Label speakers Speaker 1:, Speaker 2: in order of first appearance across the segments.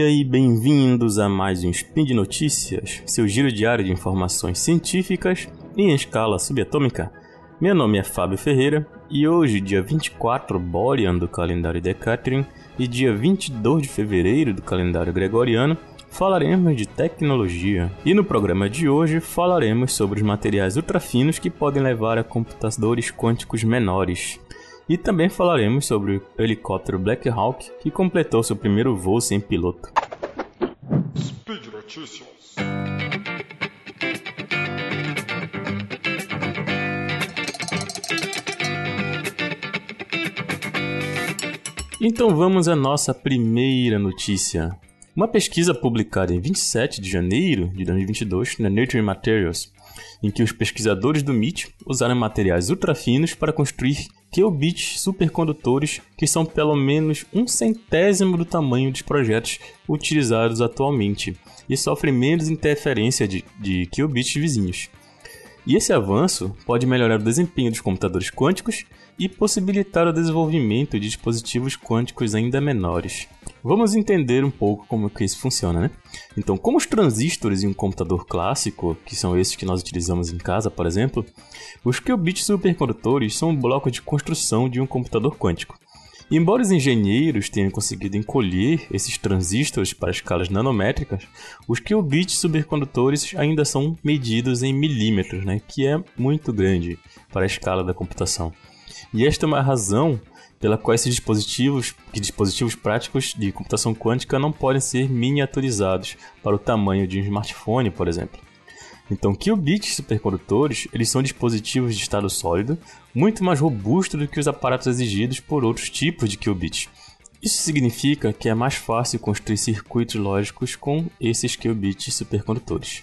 Speaker 1: dia e bem-vindos a mais um Spin de Notícias, seu giro diário de informações científicas em escala subatômica. Meu nome é Fábio Ferreira e hoje, dia 24 Borean do calendário Decatrian e dia 22 de fevereiro do calendário Gregoriano, falaremos de tecnologia. E no programa de hoje falaremos sobre os materiais ultrafinos que podem levar a computadores quânticos menores. E também falaremos sobre o helicóptero Black Hawk que completou seu primeiro voo sem piloto. Speed Notícias. Então vamos à nossa primeira notícia. Uma pesquisa publicada em 27 de janeiro de 2022 na Nature Materials, em que os pesquisadores do MIT usaram materiais ultrafinos para construir qubits supercondutores que são pelo menos um centésimo do tamanho dos projetos utilizados atualmente e sofrem menos interferência de, de qubits vizinhos. E esse avanço pode melhorar o desempenho dos computadores quânticos e possibilitar o desenvolvimento de dispositivos quânticos ainda menores. Vamos entender um pouco como que isso funciona, né? Então, como os transistores em um computador clássico, que são esses que nós utilizamos em casa, por exemplo, os qubits supercondutores são um bloco de construção de um computador quântico. Embora os engenheiros tenham conseguido encolher esses transistores para escalas nanométricas, os qubits supercondutores ainda são medidos em milímetros, né, que é muito grande para a escala da computação. E esta é uma razão pela qual esses dispositivos, que dispositivos práticos de computação quântica não podem ser miniaturizados para o tamanho de um smartphone, por exemplo. Então, qubits supercondutores, eles são dispositivos de estado sólido muito mais robustos do que os aparatos exigidos por outros tipos de qubits. Isso significa que é mais fácil construir circuitos lógicos com esses qubits supercondutores.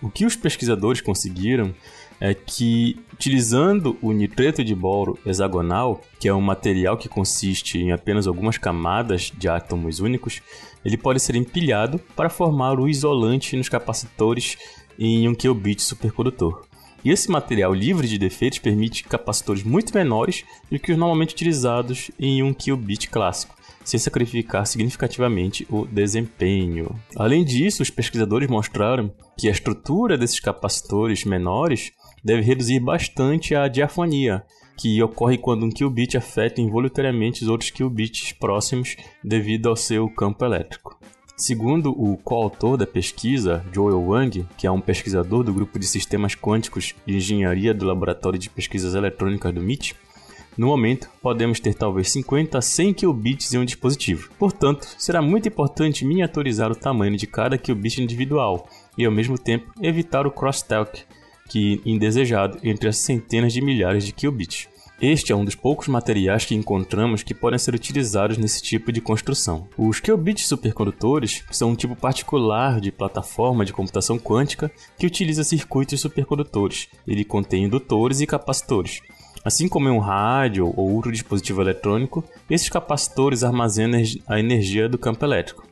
Speaker 1: O que os pesquisadores conseguiram é que, utilizando o nitreto de boro hexagonal, que é um material que consiste em apenas algumas camadas de átomos únicos, ele pode ser empilhado para formar o isolante nos capacitores em um qubit supercondutor. E esse material livre de defeitos permite capacitores muito menores do que os normalmente utilizados em um qubit clássico sem sacrificar significativamente o desempenho. Além disso, os pesquisadores mostraram que a estrutura desses capacitores menores deve reduzir bastante a diafonia, que ocorre quando um qubit afeta involuntariamente os outros qubits próximos devido ao seu campo elétrico. Segundo o coautor da pesquisa, Joel Wang, que é um pesquisador do grupo de sistemas quânticos de engenharia do Laboratório de Pesquisas Eletrônicas do MIT, no momento, podemos ter talvez 50 a 100 qubits em um dispositivo. Portanto, será muito importante miniaturizar o tamanho de cada qubit individual e, ao mesmo tempo, evitar o crosstalk, que indesejado entre as centenas de milhares de qubits. Este é um dos poucos materiais que encontramos que podem ser utilizados nesse tipo de construção. Os qubits supercondutores são um tipo particular de plataforma de computação quântica que utiliza circuitos supercondutores. Ele contém indutores e capacitores. Assim como em um rádio ou outro dispositivo eletrônico, esses capacitores armazenam a energia do campo elétrico.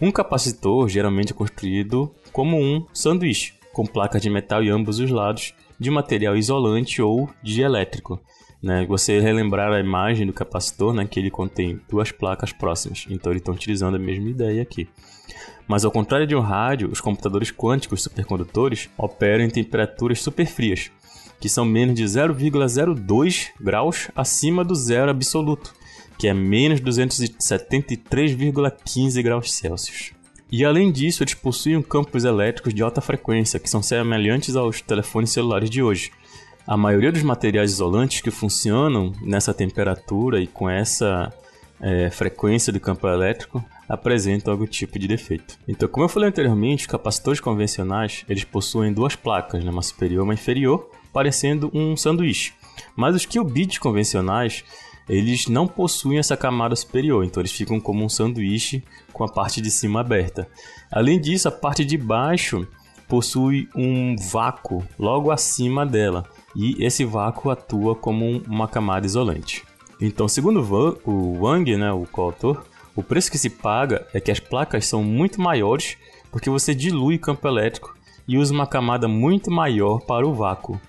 Speaker 1: Um capacitor geralmente é construído como um sanduíche, com placas de metal em ambos os lados, de material isolante ou dielétrico. Né? Você relembrar a imagem do capacitor, né, que ele contém duas placas próximas, então eles estão utilizando a mesma ideia aqui. Mas ao contrário de um rádio, os computadores quânticos supercondutores operam em temperaturas superfrias, que são menos de 0,02 graus acima do zero absoluto, que é menos 273,15 graus Celsius. E além disso, eles possuem campos elétricos de alta frequência, que são semelhantes aos telefones celulares de hoje. A maioria dos materiais isolantes que funcionam nessa temperatura e com essa é, frequência do campo elétrico apresentam algum tipo de defeito. Então, como eu falei anteriormente, capacitores convencionais eles possuem duas placas, né, uma superior e uma inferior, parecendo um sanduíche. Mas os qubits convencionais eles não possuem essa camada superior, então eles ficam como um sanduíche com a parte de cima aberta. Além disso, a parte de baixo possui um vácuo logo acima dela, e esse vácuo atua como uma camada isolante. Então, segundo o Wang, né, o coautor, o preço que se paga é que as placas são muito maiores porque você dilui o campo elétrico e usa uma camada muito maior para o vácuo.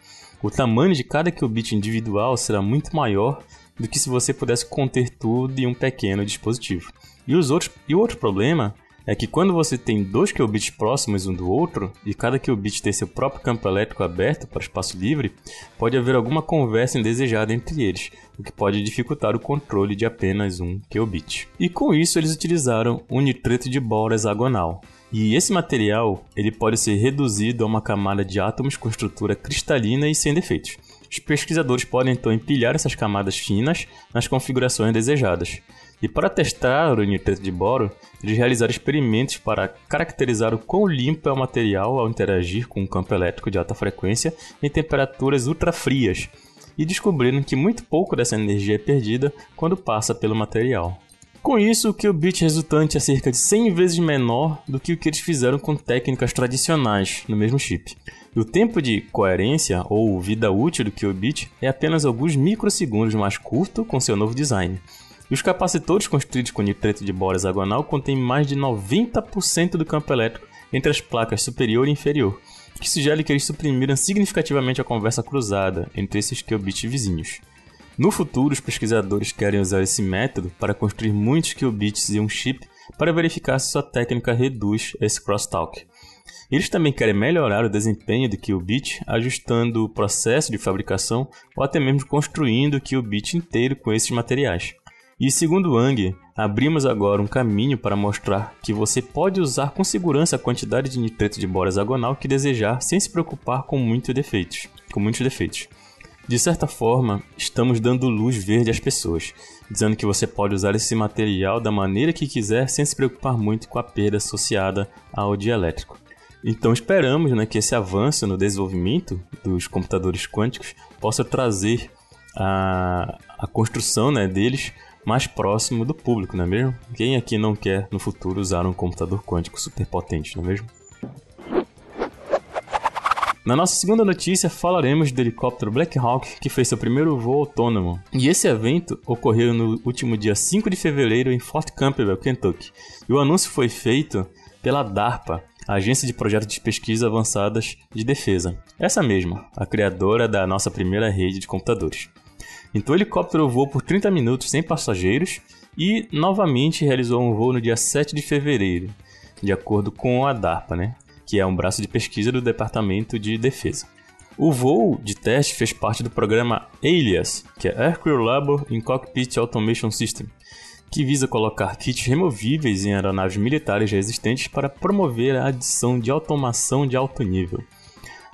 Speaker 1: O tamanho de cada qubit individual será muito maior do que se você pudesse conter tudo em um pequeno dispositivo. E, os outros, e o outro problema é que quando você tem dois qubits próximos um do outro, e cada qubit tem seu próprio campo elétrico aberto para espaço livre, pode haver alguma conversa indesejada entre eles, o que pode dificultar o controle de apenas um qubit. E com isso eles utilizaram um nitreto de boro hexagonal. E esse material ele pode ser reduzido a uma camada de átomos com estrutura cristalina e sem defeitos. Os pesquisadores podem então empilhar essas camadas finas nas configurações desejadas. E para testar o nitreto de boro, eles realizaram experimentos para caracterizar o quão limpo é o material ao interagir com um campo elétrico de alta frequência em temperaturas ultrafrias, e descobriram que muito pouco dessa energia é perdida quando passa pelo material. Com isso, o qubit resultante é cerca de 100 vezes menor do que o que eles fizeram com técnicas tradicionais no mesmo chip. E o tempo de coerência ou vida útil do qubit é apenas alguns microsegundos mais curto com seu novo design. E os capacitores construídos com nitreto de boro hexagonal contêm mais de 90% do campo elétrico entre as placas superior e inferior, que sugere que eles suprimiram significativamente a conversa cruzada entre esses qubits vizinhos. No futuro, os pesquisadores querem usar esse método para construir muitos qubits em um chip para verificar se sua técnica reduz esse crosstalk. Eles também querem melhorar o desempenho do qubit ajustando o processo de fabricação ou até mesmo construindo o qubit inteiro com esses materiais. E segundo Wang, abrimos agora um caminho para mostrar que você pode usar com segurança a quantidade de nitreto de boro hexagonal que desejar sem se preocupar com muitos defeitos. Com muitos defeitos. De certa forma, estamos dando luz verde às pessoas, dizendo que você pode usar esse material da maneira que quiser sem se preocupar muito com a perda associada ao dielétrico. Então esperamos né, que esse avanço no desenvolvimento dos computadores quânticos possa trazer a, a construção né, deles mais próximo do público, não é mesmo? Quem aqui não quer no futuro usar um computador quântico superpotente, não é mesmo? Na nossa segunda notícia, falaremos do helicóptero Black Hawk que fez seu primeiro voo autônomo. E esse evento ocorreu no último dia 5 de fevereiro em Fort Campbell, Kentucky. E o anúncio foi feito pela DARPA, a Agência de Projetos de Pesquisa Avançadas de Defesa. Essa mesma, a criadora da nossa primeira rede de computadores. Então o helicóptero voou por 30 minutos sem passageiros e novamente realizou um voo no dia 7 de fevereiro, de acordo com a DARPA, né? Que é um braço de pesquisa do Departamento de Defesa. O voo de teste fez parte do programa ALIAS, que é Aircrew Labor in Cockpit Automation System, que visa colocar kits removíveis em aeronaves militares já existentes para promover a adição de automação de alto nível.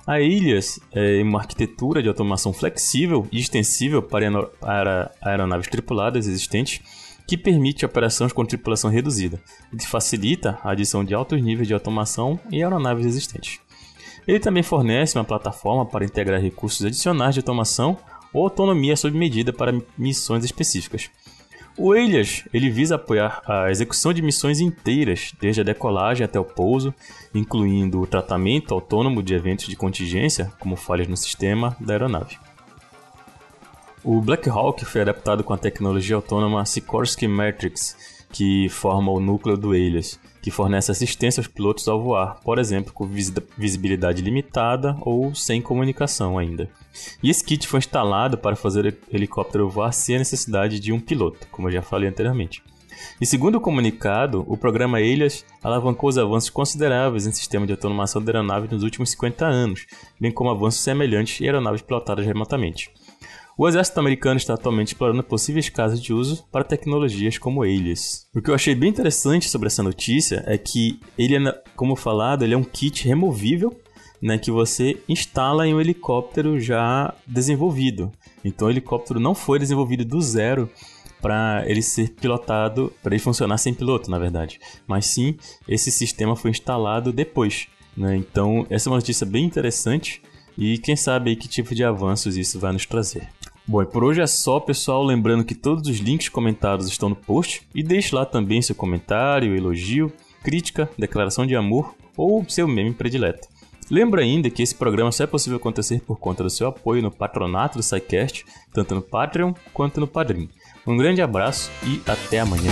Speaker 1: A Ilias é uma arquitetura de automação flexível e extensível para aeronaves tripuladas existentes que permite operações com tripulação reduzida e facilita a adição de altos níveis de automação em aeronaves existentes. Ele também fornece uma plataforma para integrar recursos adicionais de automação ou autonomia sob medida para missões específicas. O Elias ele visa apoiar a execução de missões inteiras, desde a decolagem até o pouso, incluindo o tratamento autônomo de eventos de contingência, como falhas no sistema da aeronave. O Black Hawk foi adaptado com a tecnologia autônoma Sikorsky Matrix, que forma o núcleo do Elias, que fornece assistência aos pilotos ao voar, por exemplo, com visibilidade limitada ou sem comunicação ainda. E esse kit foi instalado para fazer o helicóptero voar sem a necessidade de um piloto, como eu já falei anteriormente. E segundo o comunicado, o programa Elias alavancou os avanços consideráveis em sistema de automação de aeronaves nos últimos 50 anos, bem como avanços semelhantes em aeronaves pilotadas remotamente. O exército americano está atualmente explorando possíveis casos de uso para tecnologias como Alias. O que eu achei bem interessante sobre essa notícia é que ele, é, como falado, ele é um kit removível né, que você instala em um helicóptero já desenvolvido. Então o helicóptero não foi desenvolvido do zero para ele ser pilotado, para ele funcionar sem piloto, na verdade. Mas sim, esse sistema foi instalado depois. Né? Então essa é uma notícia bem interessante e quem sabe que tipo de avanços isso vai nos trazer. Bom, e por hoje é só, pessoal. Lembrando que todos os links comentados estão no post. E deixe lá também seu comentário, elogio, crítica, declaração de amor ou seu meme predileto. Lembra ainda que esse programa só é possível acontecer por conta do seu apoio no patronato do SciCast, tanto no Patreon quanto no Padrim. Um grande abraço e até amanhã.